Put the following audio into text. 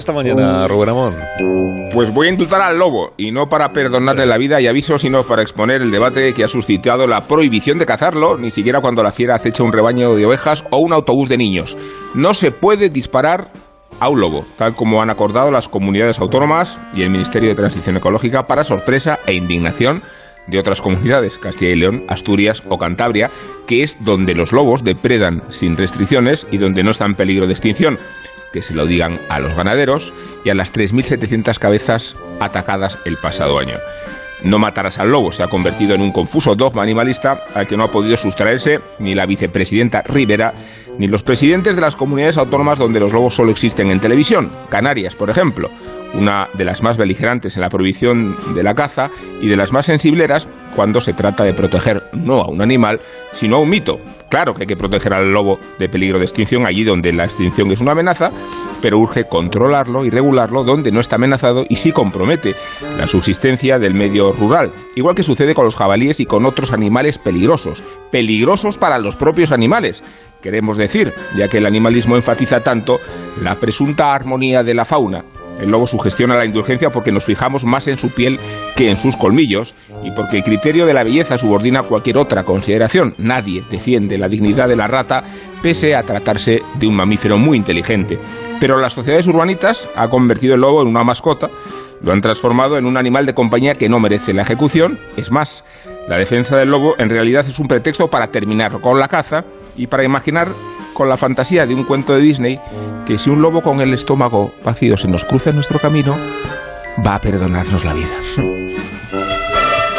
Esta mañana, Rubén Amón. Pues voy a indultar al lobo, y no para perdonarle la vida y aviso, sino para exponer el debate que ha suscitado la prohibición de cazarlo, ni siquiera cuando la fiera acecha un rebaño de ovejas o un autobús de niños. No se puede disparar a un lobo, tal como han acordado las comunidades autónomas y el Ministerio de Transición Ecológica para sorpresa e indignación de otras comunidades, Castilla y León, Asturias o Cantabria, que es donde los lobos depredan sin restricciones y donde no está en peligro de extinción que se lo digan a los ganaderos y a las 3.700 cabezas atacadas el pasado año. No matarás al lobo se ha convertido en un confuso dogma animalista al que no ha podido sustraerse ni la vicepresidenta Rivera ni los presidentes de las comunidades autónomas donde los lobos solo existen en televisión, Canarias, por ejemplo, una de las más beligerantes en la prohibición de la caza y de las más sensibleras cuando se trata de proteger no a un animal, sino a un mito. Claro que hay que proteger al lobo de peligro de extinción allí donde la extinción es una amenaza, pero urge controlarlo y regularlo donde no está amenazado y sí compromete la subsistencia del medio rural, igual que sucede con los jabalíes y con otros animales peligrosos, peligrosos para los propios animales, queremos decir, ya que el animalismo enfatiza tanto la presunta armonía de la fauna el lobo sugestiona la indulgencia porque nos fijamos más en su piel que en sus colmillos y porque el criterio de la belleza subordina cualquier otra consideración. Nadie defiende la dignidad de la rata pese a tratarse de un mamífero muy inteligente. Pero las sociedades urbanitas ha convertido el lobo en una mascota lo han transformado en un animal de compañía que no merece la ejecución. Es más, la defensa del lobo en realidad es un pretexto para terminar con la caza y para imaginar con la fantasía de un cuento de Disney que si un lobo con el estómago vacío se nos cruza en nuestro camino, va a perdonarnos la vida.